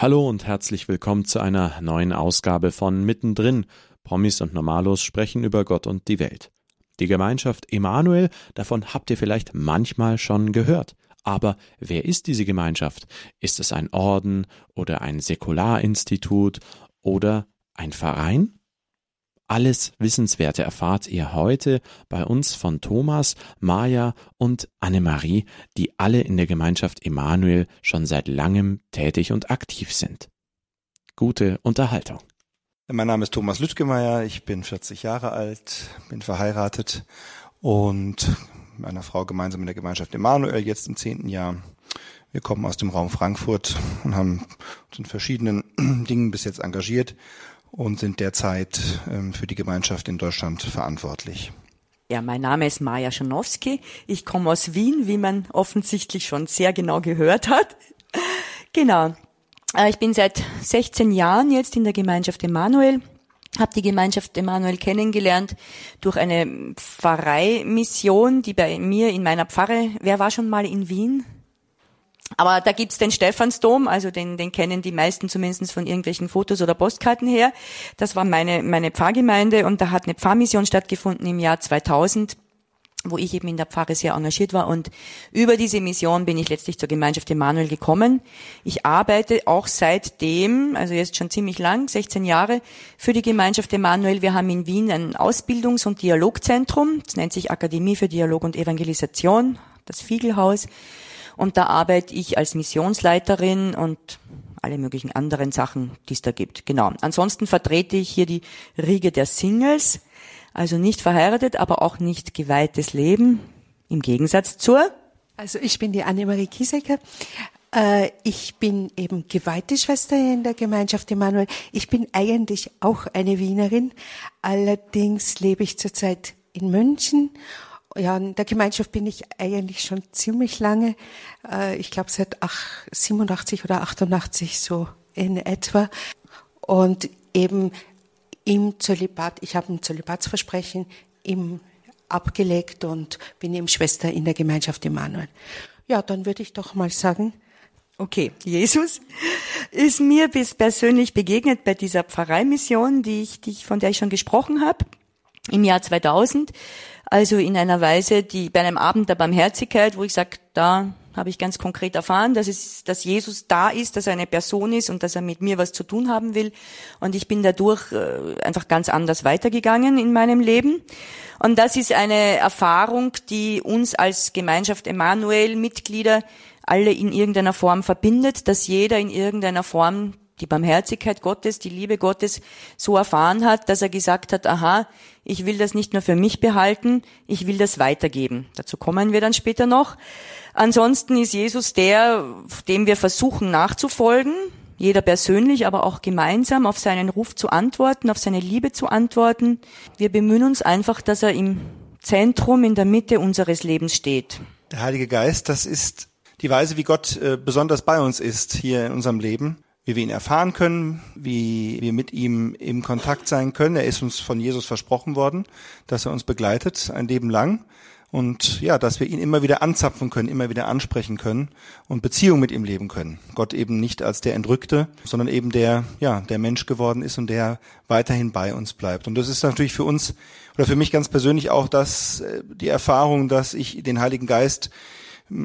Hallo und herzlich willkommen zu einer neuen Ausgabe von Mittendrin. Promis und Normalos sprechen über Gott und die Welt. Die Gemeinschaft Emanuel, davon habt ihr vielleicht manchmal schon gehört. Aber wer ist diese Gemeinschaft? Ist es ein Orden oder ein Säkularinstitut oder ein Verein? Alles Wissenswerte erfahrt ihr heute bei uns von Thomas, Maja und Annemarie, die alle in der Gemeinschaft Emanuel schon seit langem tätig und aktiv sind. Gute Unterhaltung. Mein Name ist Thomas Lüttgemeier, ich bin 40 Jahre alt, bin verheiratet und mit meiner Frau gemeinsam in der Gemeinschaft Emanuel jetzt im zehnten Jahr. Wir kommen aus dem Raum Frankfurt und haben uns in verschiedenen Dingen bis jetzt engagiert und sind derzeit ähm, für die Gemeinschaft in Deutschland verantwortlich. Ja, mein Name ist Maja Schanowski. Ich komme aus Wien, wie man offensichtlich schon sehr genau gehört hat. Genau. Äh, ich bin seit 16 Jahren jetzt in der Gemeinschaft Emanuel habe die Gemeinschaft Emanuel kennengelernt durch eine Pfarreimission, die bei mir in meiner Pfarre, wer war schon mal in Wien? Aber da gibt's den Stephansdom, also den, den kennen die meisten zumindest von irgendwelchen Fotos oder Postkarten her. Das war meine, meine Pfarrgemeinde und da hat eine Pfarrmission stattgefunden im Jahr 2000 wo ich eben in der Pfarre sehr engagiert war und über diese Mission bin ich letztlich zur Gemeinschaft Emanuel gekommen. Ich arbeite auch seitdem, also jetzt schon ziemlich lang, 16 Jahre, für die Gemeinschaft Emanuel. Wir haben in Wien ein Ausbildungs- und Dialogzentrum, das nennt sich Akademie für Dialog und Evangelisation, das Fiegelhaus. Und da arbeite ich als Missionsleiterin und alle möglichen anderen Sachen, die es da gibt. Genau. Ansonsten vertrete ich hier die Riege der Singles, also nicht verheiratet, aber auch nicht geweihtes Leben, im Gegensatz zur. Also ich bin die Annemarie Kiesecker. Äh, ich bin eben geweihte Schwester in der Gemeinschaft Emanuel. Ich bin eigentlich auch eine Wienerin. Allerdings lebe ich zurzeit in München ja, in der Gemeinschaft bin ich eigentlich schon ziemlich lange. Äh, ich glaube seit 87 oder 88 so in etwa. Und eben im Zölibat, ich habe ein Zölibatsversprechen im abgelegt und bin eben Schwester in der Gemeinschaft Emanuel. Ja, dann würde ich doch mal sagen, Okay, Jesus ist mir bis persönlich begegnet bei dieser Pfarreimission, die ich, die ich, von der ich schon gesprochen habe, im Jahr 2000. Also in einer Weise, die bei einem Abend der Barmherzigkeit, wo ich sage, da habe ich ganz konkret erfahren, dass es, dass Jesus da ist, dass er eine Person ist und dass er mit mir was zu tun haben will. Und ich bin dadurch äh, einfach ganz anders weitergegangen in meinem Leben. Und das ist eine Erfahrung, die uns als Gemeinschaft Emanuel Mitglieder alle in irgendeiner Form verbindet, dass jeder in irgendeiner Form die Barmherzigkeit Gottes, die Liebe Gottes so erfahren hat, dass er gesagt hat, aha, ich will das nicht nur für mich behalten, ich will das weitergeben. Dazu kommen wir dann später noch. Ansonsten ist Jesus der, dem wir versuchen nachzufolgen, jeder persönlich, aber auch gemeinsam auf seinen Ruf zu antworten, auf seine Liebe zu antworten. Wir bemühen uns einfach, dass er im Zentrum, in der Mitte unseres Lebens steht. Der Heilige Geist, das ist die Weise, wie Gott äh, besonders bei uns ist hier in unserem Leben wie wir ihn erfahren können, wie wir mit ihm im Kontakt sein können. Er ist uns von Jesus versprochen worden, dass er uns begleitet ein Leben lang und ja, dass wir ihn immer wieder anzapfen können, immer wieder ansprechen können und Beziehung mit ihm leben können. Gott eben nicht als der Entrückte, sondern eben der, ja, der Mensch geworden ist und der weiterhin bei uns bleibt. Und das ist natürlich für uns oder für mich ganz persönlich auch das, äh, die Erfahrung, dass ich den Heiligen Geist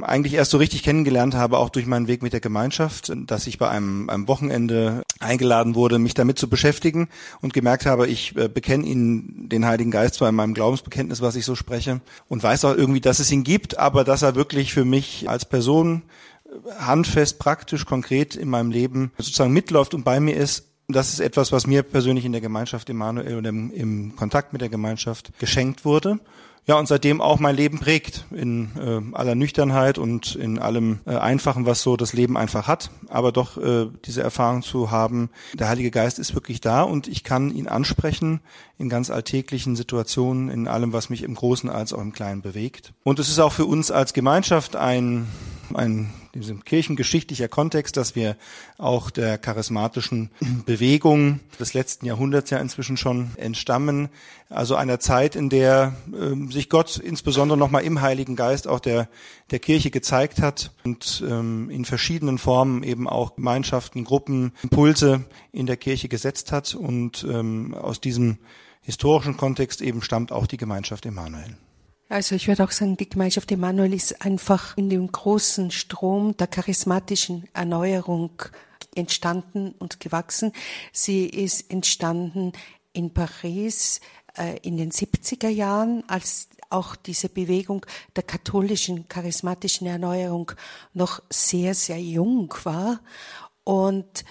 eigentlich erst so richtig kennengelernt habe, auch durch meinen Weg mit der Gemeinschaft, dass ich bei einem, einem Wochenende eingeladen wurde, mich damit zu beschäftigen und gemerkt habe, ich äh, bekenne ihn, den Heiligen Geist, zwar in meinem Glaubensbekenntnis, was ich so spreche, und weiß auch irgendwie, dass es ihn gibt, aber dass er wirklich für mich als Person äh, handfest, praktisch, konkret in meinem Leben sozusagen mitläuft und bei mir ist, das ist etwas, was mir persönlich in der Gemeinschaft Emanuel und im, im Kontakt mit der Gemeinschaft geschenkt wurde ja, und seitdem auch mein Leben prägt in äh, aller Nüchternheit und in allem äh, Einfachen, was so das Leben einfach hat. Aber doch äh, diese Erfahrung zu haben, der Heilige Geist ist wirklich da und ich kann ihn ansprechen in ganz alltäglichen Situationen, in allem, was mich im Großen als auch im Kleinen bewegt. Und es ist auch für uns als Gemeinschaft ein ein diesem kirchengeschichtlicher Kontext, dass wir auch der charismatischen Bewegung des letzten Jahrhunderts ja inzwischen schon entstammen. Also einer Zeit, in der ähm, sich Gott insbesondere nochmal im Heiligen Geist auch der, der Kirche gezeigt hat und ähm, in verschiedenen Formen eben auch Gemeinschaften, Gruppen, Impulse in der Kirche gesetzt hat. Und ähm, aus diesem historischen Kontext eben stammt auch die Gemeinschaft Emanuel. Also ich würde auch sagen, die Gemeinschaft Emanuel ist einfach in dem großen Strom der charismatischen Erneuerung entstanden und gewachsen. Sie ist entstanden in Paris in den 70er Jahren, als auch diese Bewegung der katholischen charismatischen Erneuerung noch sehr, sehr jung war. Und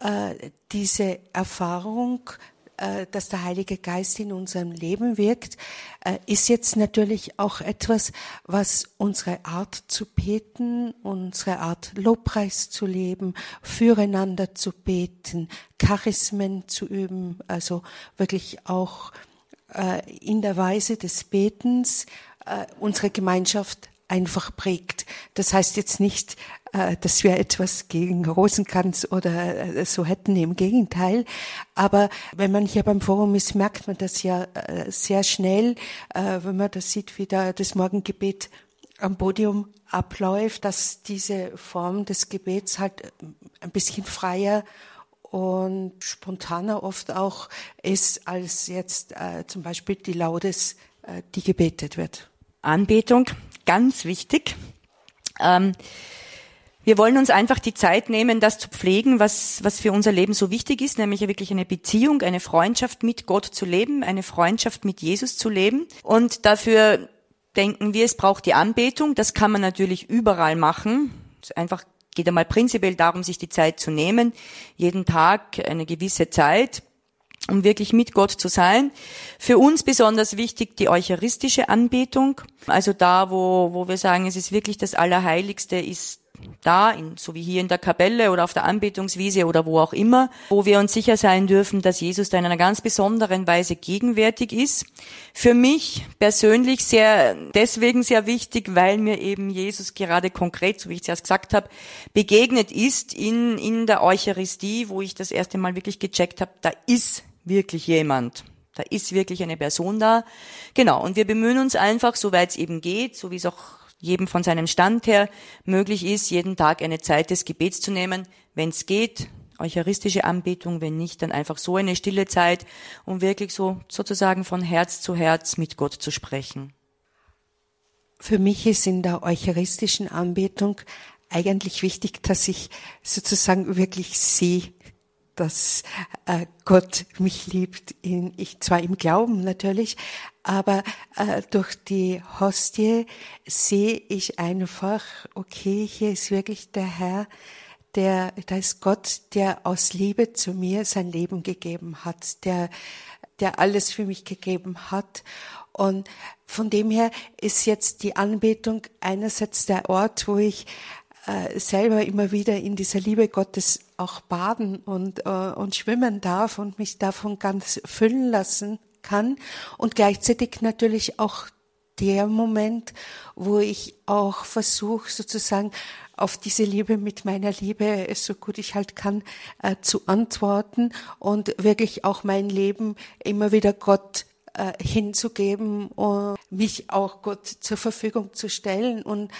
äh, diese Erfahrung äh, dass der Heilige Geist in unserem Leben wirkt, äh, ist jetzt natürlich auch etwas, was unsere Art zu beten, unsere Art Lobpreis zu leben, füreinander zu beten, Charismen zu üben, also wirklich auch äh, in der Weise des Betens unsere Gemeinschaft einfach prägt. Das heißt jetzt nicht, äh, dass wir etwas gegen Rosenkranz oder äh, so hätten, im Gegenteil. Aber wenn man hier beim Forum ist, merkt man das ja äh, sehr schnell, wenn man das sieht, wie da das Morgengebet am Podium abläuft, dass diese Form des Gebets halt ein bisschen freier und spontaner oft auch ist als jetzt äh, zum Beispiel die Laudes, äh, die gebetet wird. Anbetung, ganz wichtig. Ähm, wir wollen uns einfach die Zeit nehmen, das zu pflegen, was, was für unser Leben so wichtig ist, nämlich wirklich eine Beziehung, eine Freundschaft mit Gott zu leben, eine Freundschaft mit Jesus zu leben. Und dafür denken wir, es braucht die Anbetung. Das kann man natürlich überall machen. Einfach geht einmal prinzipiell darum, sich die Zeit zu nehmen, jeden Tag eine gewisse Zeit, um wirklich mit Gott zu sein. Für uns besonders wichtig die eucharistische Anbetung. Also da, wo, wo wir sagen, es ist wirklich das Allerheiligste, ist da, in, so wie hier in der Kapelle oder auf der Anbetungswiese oder wo auch immer, wo wir uns sicher sein dürfen, dass Jesus da in einer ganz besonderen Weise gegenwärtig ist. Für mich persönlich sehr, deswegen sehr wichtig, weil mir eben Jesus gerade konkret, so wie ich es erst gesagt habe, begegnet ist in, in der Eucharistie, wo ich das erste Mal wirklich gecheckt habe, da ist wirklich jemand. Da ist wirklich eine Person da. Genau. Und wir bemühen uns einfach, soweit es eben geht, so wie es auch jedem von seinem Stand her möglich ist, jeden Tag eine Zeit des Gebets zu nehmen, wenn es geht, eucharistische Anbetung, wenn nicht, dann einfach so eine stille Zeit, um wirklich so sozusagen von Herz zu Herz mit Gott zu sprechen. Für mich ist in der eucharistischen Anbetung eigentlich wichtig, dass ich sozusagen wirklich sehe, dass äh, Gott mich liebt, in, ich zwar im Glauben natürlich, aber äh, durch die Hostie sehe ich einfach, okay, hier ist wirklich der Herr, der, da ist Gott, der aus Liebe zu mir sein Leben gegeben hat, der, der alles für mich gegeben hat. Und von dem her ist jetzt die Anbetung einerseits der Ort, wo ich äh, selber immer wieder in dieser Liebe Gottes auch baden und, äh, und schwimmen darf und mich davon ganz füllen lassen kann. Und gleichzeitig natürlich auch der Moment, wo ich auch versuche sozusagen auf diese Liebe mit meiner Liebe, so gut ich halt kann, äh, zu antworten und wirklich auch mein Leben immer wieder Gott äh, hinzugeben und mich auch Gott zur Verfügung zu stellen. Und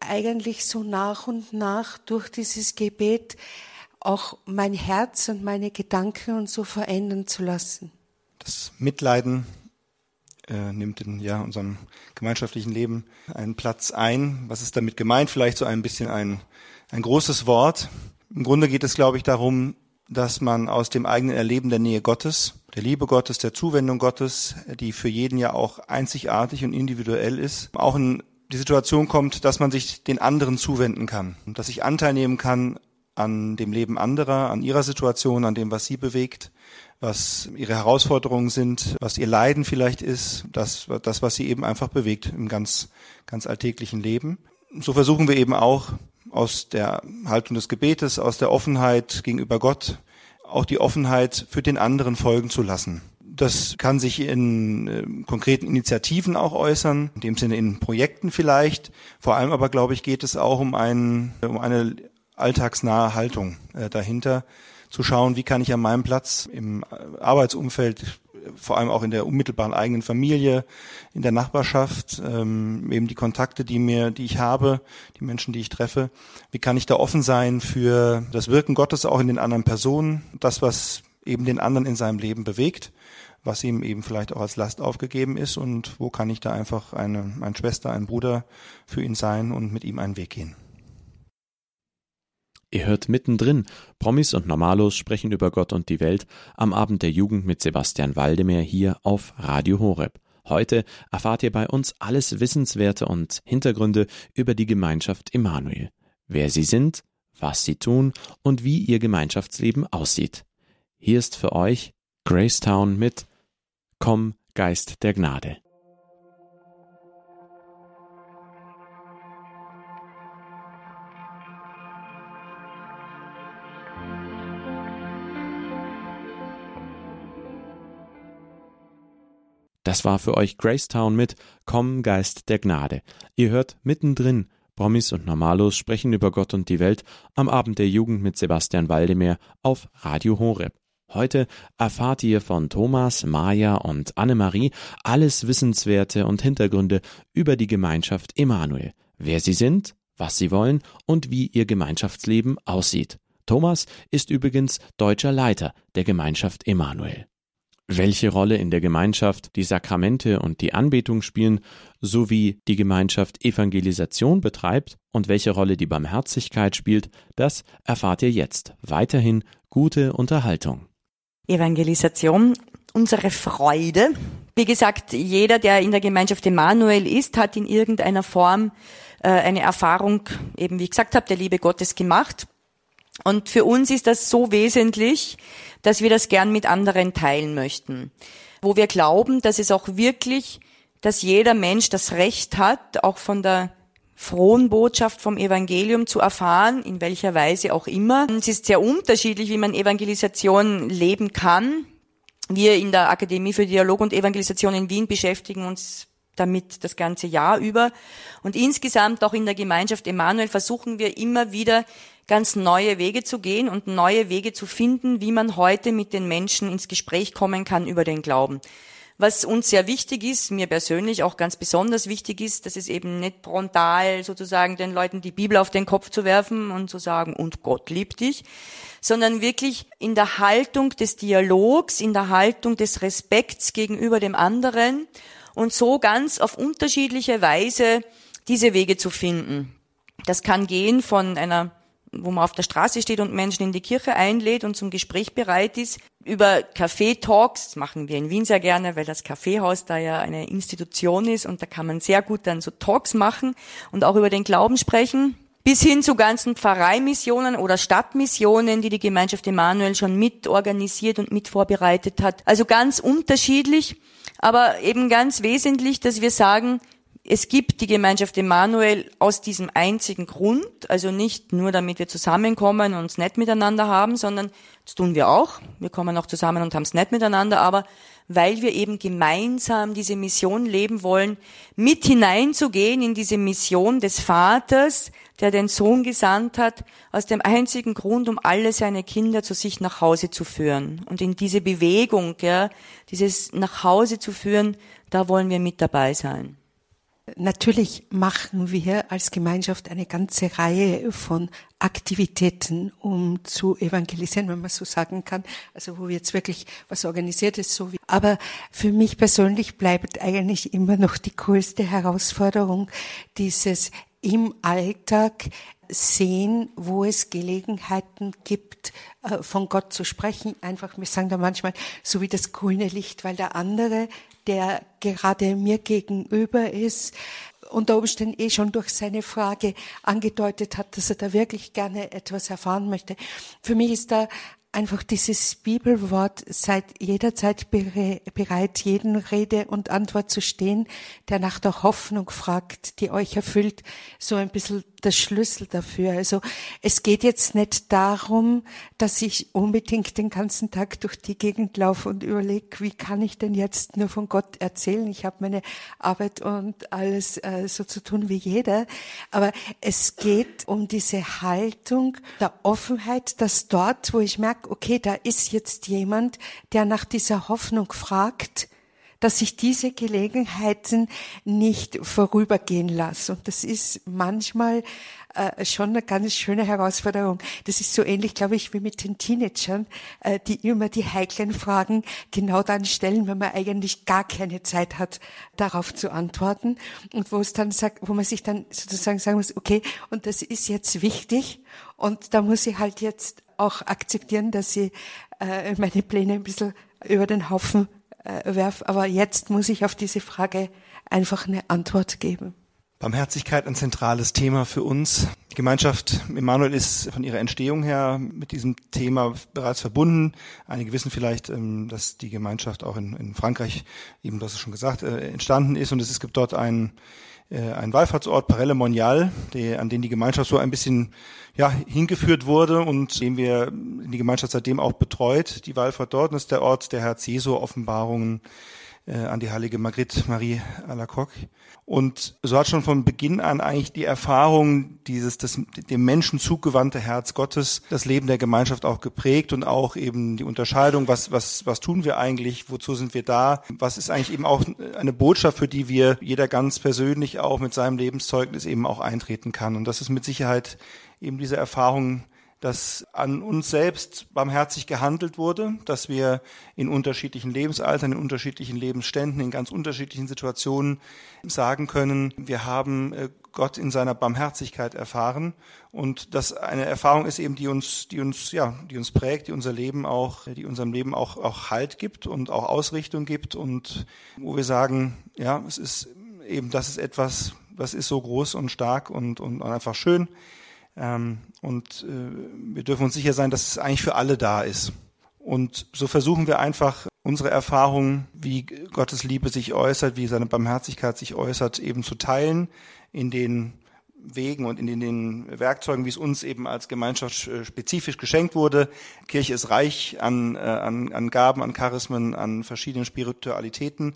eigentlich so nach und nach durch dieses Gebet auch mein Herz und meine Gedanken und so verändern zu lassen. Das Mitleiden äh, nimmt in ja, unserem gemeinschaftlichen Leben einen Platz ein. Was ist damit gemeint? Vielleicht so ein bisschen ein, ein großes Wort. Im Grunde geht es, glaube ich, darum, dass man aus dem eigenen Erleben der Nähe Gottes, der Liebe Gottes, der Zuwendung Gottes, die für jeden ja auch einzigartig und individuell ist, auch in die Situation kommt, dass man sich den anderen zuwenden kann, dass ich Anteil nehmen kann an dem Leben anderer, an ihrer Situation, an dem, was sie bewegt, was ihre Herausforderungen sind, was ihr Leiden vielleicht ist, das, das, was sie eben einfach bewegt im ganz, ganz alltäglichen Leben. So versuchen wir eben auch aus der Haltung des Gebetes, aus der Offenheit gegenüber Gott, auch die Offenheit für den anderen folgen zu lassen. Das kann sich in äh, konkreten Initiativen auch äußern, in dem Sinne in Projekten vielleicht. Vor allem aber, glaube ich, geht es auch um, ein, um eine alltagsnahe Haltung äh, dahinter, zu schauen, wie kann ich an meinem Platz im Arbeitsumfeld vor allem auch in der unmittelbaren eigenen Familie, in der Nachbarschaft, ähm, eben die Kontakte, die mir, die ich habe, die Menschen, die ich treffe. Wie kann ich da offen sein für das Wirken Gottes auch in den anderen Personen, das, was eben den anderen in seinem Leben bewegt, was ihm eben vielleicht auch als Last aufgegeben ist und wo kann ich da einfach eine, eine Schwester, ein Bruder für ihn sein und mit ihm einen Weg gehen. Ihr hört mittendrin. Promis und Normalos sprechen über Gott und die Welt am Abend der Jugend mit Sebastian Waldemar hier auf Radio Horeb. Heute erfahrt ihr bei uns alles Wissenswerte und Hintergründe über die Gemeinschaft Emanuel. Wer sie sind, was sie tun und wie ihr Gemeinschaftsleben aussieht. Hier ist für euch Gracetown mit Komm, Geist der Gnade. Das war für euch Gracetown mit Komm Geist der Gnade. Ihr hört mittendrin Promis und Normalos sprechen über Gott und die Welt am Abend der Jugend mit Sebastian Waldemar auf Radio Horeb. Heute erfahrt ihr von Thomas, Maja und Annemarie alles Wissenswerte und Hintergründe über die Gemeinschaft Emanuel, wer sie sind, was sie wollen und wie ihr Gemeinschaftsleben aussieht. Thomas ist übrigens deutscher Leiter der Gemeinschaft Emanuel welche Rolle in der Gemeinschaft die Sakramente und die Anbetung spielen, sowie die Gemeinschaft Evangelisation betreibt und welche Rolle die Barmherzigkeit spielt, das erfahrt ihr jetzt. Weiterhin gute Unterhaltung. Evangelisation, unsere Freude. Wie gesagt, jeder, der in der Gemeinschaft Emanuel ist, hat in irgendeiner Form äh, eine Erfahrung, eben wie ich gesagt habe, der Liebe Gottes gemacht. Und für uns ist das so wesentlich, dass wir das gern mit anderen teilen möchten. Wo wir glauben, dass es auch wirklich, dass jeder Mensch das Recht hat, auch von der frohen Botschaft vom Evangelium zu erfahren, in welcher Weise auch immer. Es ist sehr unterschiedlich, wie man Evangelisation leben kann. Wir in der Akademie für Dialog und Evangelisation in Wien beschäftigen uns damit das ganze Jahr über. Und insgesamt auch in der Gemeinschaft Emanuel versuchen wir immer wieder ganz neue Wege zu gehen und neue Wege zu finden, wie man heute mit den Menschen ins Gespräch kommen kann über den Glauben. Was uns sehr wichtig ist, mir persönlich auch ganz besonders wichtig ist, dass es eben nicht frontal sozusagen den Leuten die Bibel auf den Kopf zu werfen und zu sagen, und Gott liebt dich, sondern wirklich in der Haltung des Dialogs, in der Haltung des Respekts gegenüber dem anderen und so ganz auf unterschiedliche Weise diese Wege zu finden. Das kann gehen von einer wo man auf der Straße steht und Menschen in die Kirche einlädt und zum Gespräch bereit ist, über das machen wir in Wien sehr gerne, weil das Kaffeehaus da ja eine Institution ist und da kann man sehr gut dann so Talks machen und auch über den Glauben sprechen, bis hin zu ganzen Pfarreimissionen oder Stadtmissionen, die die Gemeinschaft Emanuel schon mit organisiert und mit vorbereitet hat. Also ganz unterschiedlich, aber eben ganz wesentlich, dass wir sagen, es gibt die Gemeinschaft Emanuel aus diesem einzigen Grund, also nicht nur damit wir zusammenkommen und es nett miteinander haben, sondern das tun wir auch. Wir kommen auch zusammen und haben es nett miteinander, aber weil wir eben gemeinsam diese Mission leben wollen, mit hineinzugehen in diese Mission des Vaters, der den Sohn gesandt hat, aus dem einzigen Grund, um alle seine Kinder zu sich nach Hause zu führen. Und in diese Bewegung, ja, dieses nach Hause zu führen, da wollen wir mit dabei sein. Natürlich machen wir als Gemeinschaft eine ganze Reihe von Aktivitäten, um zu evangelisieren, wenn man so sagen kann. Also wo jetzt wirklich was organisiert ist, so wie. Aber für mich persönlich bleibt eigentlich immer noch die größte Herausforderung dieses im Alltag sehen, wo es Gelegenheiten gibt, äh, von Gott zu sprechen. Einfach, wir sagen da manchmal so wie das grüne Licht, weil der andere der gerade mir gegenüber ist, unter Umständen eh schon durch seine Frage angedeutet hat, dass er da wirklich gerne etwas erfahren möchte. Für mich ist da einfach dieses Bibelwort seid jederzeit bereit, jeden Rede und Antwort zu stehen, der nach der Hoffnung fragt, die euch erfüllt, so ein bisschen der Schlüssel dafür. Also es geht jetzt nicht darum, dass ich unbedingt den ganzen Tag durch die Gegend laufe und überlege, wie kann ich denn jetzt nur von Gott erzählen? Ich habe meine Arbeit und alles äh, so zu tun wie jeder. Aber es geht um diese Haltung der Offenheit, dass dort, wo ich merke, okay, da ist jetzt jemand, der nach dieser Hoffnung fragt, dass ich diese Gelegenheiten nicht vorübergehen lasse. Und das ist manchmal äh, schon eine ganz schöne Herausforderung. Das ist so ähnlich, glaube ich, wie mit den Teenagern, äh, die immer die heiklen Fragen genau dann stellen, wenn man eigentlich gar keine Zeit hat, darauf zu antworten. Und wo es dann sagt, wo man sich dann sozusagen sagen muss, okay, und das ist jetzt wichtig. Und da muss ich halt jetzt auch akzeptieren, dass ich äh, meine Pläne ein bisschen über den Haufen äh, werf. Aber jetzt muss ich auf diese Frage einfach eine Antwort geben. Barmherzigkeit ein zentrales Thema für uns. Die Gemeinschaft Emanuel ist von ihrer Entstehung her mit diesem Thema bereits verbunden. Einige wissen vielleicht, ähm, dass die Gemeinschaft auch in, Frankreich, eben das ist schon gesagt, äh, entstanden ist und es gibt dort einen, äh, einen Wallfahrtsort, Parelle Monial, an den die Gemeinschaft so ein bisschen ja, hingeführt wurde und den wir die Gemeinschaft seitdem auch betreut. Die Wallfahrt dort ist der Ort der Herz Jesu Offenbarungen äh, an die heilige Margrit Marie Alacoque. Und so hat schon von Beginn an eigentlich die Erfahrung, dieses das, dem Menschen zugewandte Herz Gottes, das Leben der Gemeinschaft auch geprägt und auch eben die Unterscheidung, was, was, was tun wir eigentlich, wozu sind wir da, was ist eigentlich eben auch eine Botschaft, für die wir jeder ganz persönlich auch mit seinem Lebenszeugnis eben auch eintreten kann. Und das ist mit Sicherheit eben diese Erfahrung dass an uns selbst barmherzig gehandelt wurde, dass wir in unterschiedlichen Lebensaltern, in unterschiedlichen Lebensständen, in ganz unterschiedlichen Situationen sagen können, wir haben äh, Gott in seiner Barmherzigkeit erfahren. Und das eine Erfahrung ist eben, die uns, die uns, ja, die uns prägt, die unser Leben auch, die unserem Leben auch, auch Halt gibt und auch Ausrichtung gibt. Und wo wir sagen, ja, es ist eben, das ist etwas, das ist so groß und stark und, und einfach schön und äh, wir dürfen uns sicher sein, dass es eigentlich für alle da ist. Und so versuchen wir einfach unsere Erfahrungen, wie Gottes Liebe sich äußert, wie seine Barmherzigkeit sich äußert, eben zu teilen in den Wegen und in den Werkzeugen, wie es uns eben als Gemeinschaft äh, spezifisch geschenkt wurde. Kirche ist reich an, äh, an, an Gaben, an Charismen, an verschiedenen Spiritualitäten.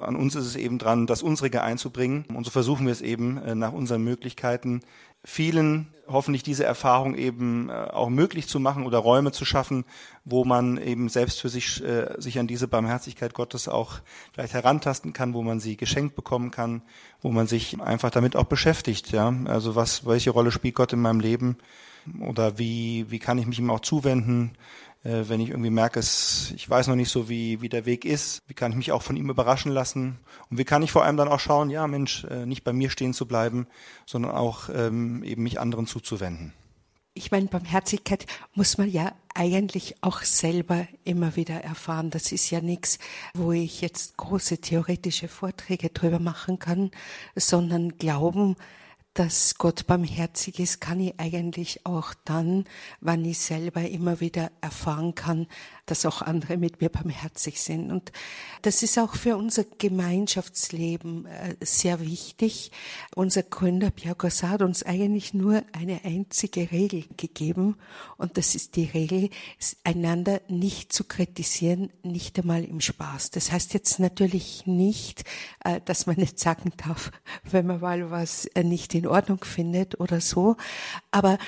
An uns ist es eben dran, das unsere einzubringen. Und so versuchen wir es eben nach unseren Möglichkeiten vielen hoffentlich diese Erfahrung eben äh, auch möglich zu machen oder Räume zu schaffen, wo man eben selbst für sich äh, sich an diese Barmherzigkeit Gottes auch vielleicht herantasten kann, wo man sie geschenkt bekommen kann, wo man sich einfach damit auch beschäftigt, ja. Also was, welche Rolle spielt Gott in meinem Leben? Oder wie, wie kann ich mich ihm auch zuwenden? Äh, wenn ich irgendwie merke, es, ich weiß noch nicht so, wie, wie der Weg ist, wie kann ich mich auch von ihm überraschen lassen und wie kann ich vor allem dann auch schauen, ja Mensch, äh, nicht bei mir stehen zu bleiben, sondern auch ähm, eben mich anderen zuzuwenden. Ich meine, Barmherzigkeit muss man ja eigentlich auch selber immer wieder erfahren. Das ist ja nichts, wo ich jetzt große theoretische Vorträge drüber machen kann, sondern Glauben dass Gott barmherzig ist, kann ich eigentlich auch dann, wann ich selber immer wieder erfahren kann, dass auch andere mit mir barmherzig sind. Und das ist auch für unser Gemeinschaftsleben äh, sehr wichtig. Unser Gründer Pierre Gossard hat uns eigentlich nur eine einzige Regel gegeben. Und das ist die Regel, einander nicht zu kritisieren, nicht einmal im Spaß. Das heißt jetzt natürlich nicht, äh, dass man nicht sagen darf, wenn man mal was äh, nicht in Ordnung findet oder so. Aber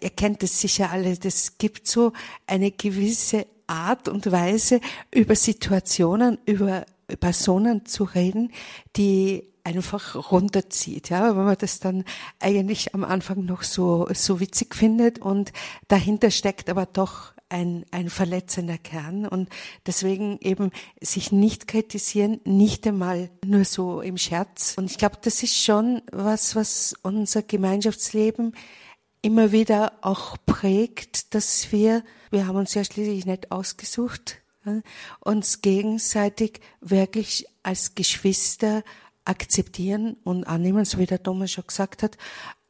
ihr kennt es sicher alle, das gibt so eine gewisse Art und Weise, über Situationen, über Personen zu reden, die einfach runterzieht, ja, wenn man das dann eigentlich am Anfang noch so, so witzig findet und dahinter steckt aber doch ein, ein verletzender Kern und deswegen eben sich nicht kritisieren, nicht einmal nur so im Scherz. Und ich glaube, das ist schon was, was unser Gemeinschaftsleben immer wieder auch prägt, dass wir, wir haben uns ja schließlich nicht ausgesucht, uns gegenseitig wirklich als Geschwister akzeptieren und annehmen, so wie der Thomas schon gesagt hat,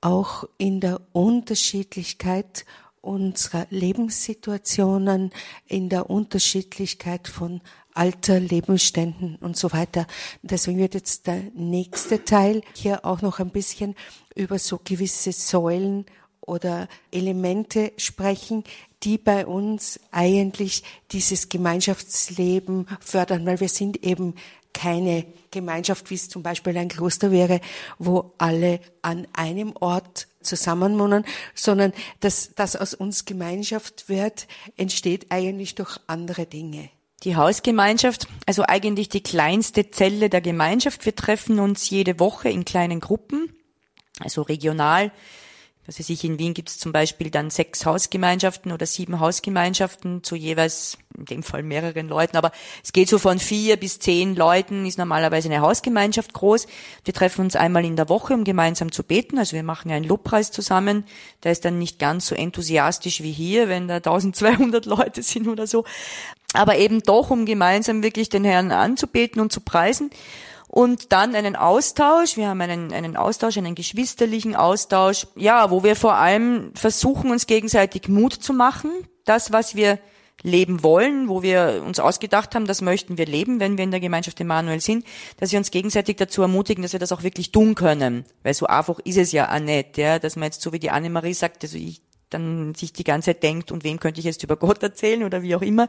auch in der Unterschiedlichkeit unserer Lebenssituationen, in der Unterschiedlichkeit von Alter, Lebensständen und so weiter. Deswegen wird jetzt der nächste Teil hier auch noch ein bisschen über so gewisse Säulen oder Elemente sprechen, die bei uns eigentlich dieses Gemeinschaftsleben fördern, weil wir sind eben keine Gemeinschaft, wie es zum Beispiel ein Kloster wäre, wo alle an einem Ort zusammenwohnen, sondern dass das aus uns Gemeinschaft wird, entsteht eigentlich durch andere Dinge. Die Hausgemeinschaft, also eigentlich die kleinste Zelle der Gemeinschaft. Wir treffen uns jede Woche in kleinen Gruppen, also regional was weiß ich, in Wien gibt es zum Beispiel dann sechs Hausgemeinschaften oder sieben Hausgemeinschaften zu jeweils, in dem Fall mehreren Leuten, aber es geht so von vier bis zehn Leuten, ist normalerweise eine Hausgemeinschaft groß. Wir treffen uns einmal in der Woche, um gemeinsam zu beten, also wir machen einen Lobpreis zusammen. Der ist dann nicht ganz so enthusiastisch wie hier, wenn da 1200 Leute sind oder so, aber eben doch, um gemeinsam wirklich den Herrn anzubeten und zu preisen und dann einen Austausch. Wir haben einen, einen Austausch, einen geschwisterlichen Austausch, ja, wo wir vor allem versuchen, uns gegenseitig Mut zu machen. Das, was wir leben wollen, wo wir uns ausgedacht haben, das möchten wir leben, wenn wir in der Gemeinschaft Emanuel sind, dass wir uns gegenseitig dazu ermutigen, dass wir das auch wirklich tun können. Weil so einfach ist es ja auch nicht, ja, dass man jetzt so wie die Annemarie sagt, also ich dann sich die ganze Zeit denkt, und wem könnte ich jetzt über Gott erzählen oder wie auch immer.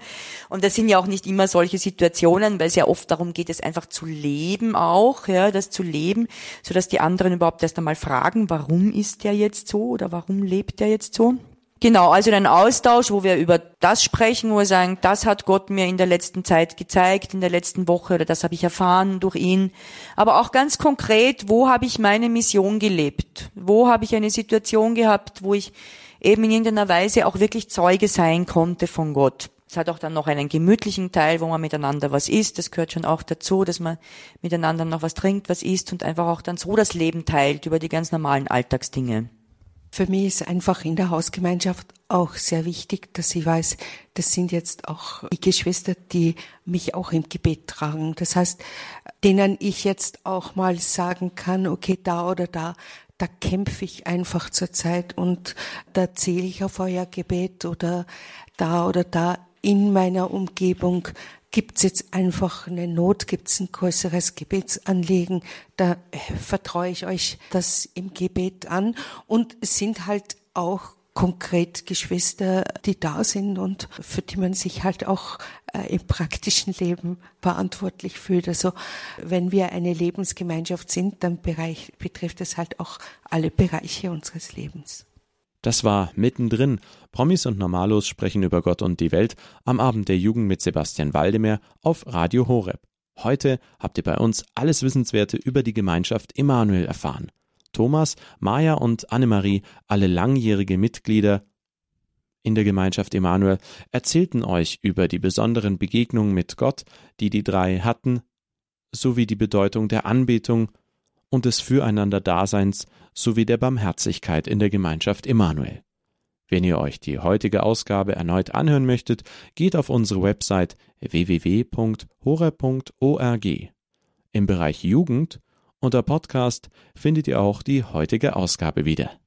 Und das sind ja auch nicht immer solche Situationen, weil es ja oft darum geht, es einfach zu leben auch, ja, das zu leben, so dass die anderen überhaupt erst einmal fragen, warum ist der jetzt so oder warum lebt der jetzt so? Genau, also ein Austausch, wo wir über das sprechen, wo wir sagen, das hat Gott mir in der letzten Zeit gezeigt, in der letzten Woche oder das habe ich erfahren durch ihn. Aber auch ganz konkret, wo habe ich meine Mission gelebt? Wo habe ich eine Situation gehabt, wo ich eben in irgendeiner Weise auch wirklich Zeuge sein konnte von Gott. Es hat auch dann noch einen gemütlichen Teil, wo man miteinander was isst. Das gehört schon auch dazu, dass man miteinander noch was trinkt, was isst und einfach auch dann so das Leben teilt über die ganz normalen Alltagsdinge. Für mich ist einfach in der Hausgemeinschaft auch sehr wichtig, dass ich weiß, das sind jetzt auch die Geschwister, die mich auch im Gebet tragen. Das heißt, denen ich jetzt auch mal sagen kann, okay, da oder da, da kämpfe ich einfach zur Zeit und da zähle ich auf euer Gebet oder da oder da in meiner Umgebung. Gibt's jetzt einfach eine Not, gibt's ein größeres Gebetsanliegen, da vertraue ich euch das im Gebet an. Und es sind halt auch konkret Geschwister, die da sind und für die man sich halt auch äh, im praktischen Leben verantwortlich fühlt. Also wenn wir eine Lebensgemeinschaft sind, dann Bereich, betrifft es halt auch alle Bereiche unseres Lebens. Das war mittendrin. Promis und Normalos sprechen über Gott und die Welt am Abend der Jugend mit Sebastian Waldemar auf Radio Horeb. Heute habt ihr bei uns alles Wissenswerte über die Gemeinschaft Emanuel erfahren. Thomas, Maja und Annemarie, alle langjährige Mitglieder in der Gemeinschaft Emanuel, erzählten euch über die besonderen Begegnungen mit Gott, die die drei hatten, sowie die Bedeutung der Anbetung und des Füreinander-Daseins sowie der Barmherzigkeit in der Gemeinschaft Emanuel. Wenn ihr euch die heutige Ausgabe erneut anhören möchtet, geht auf unsere Website www.hore.org. Im Bereich Jugend unter Podcast findet ihr auch die heutige Ausgabe wieder.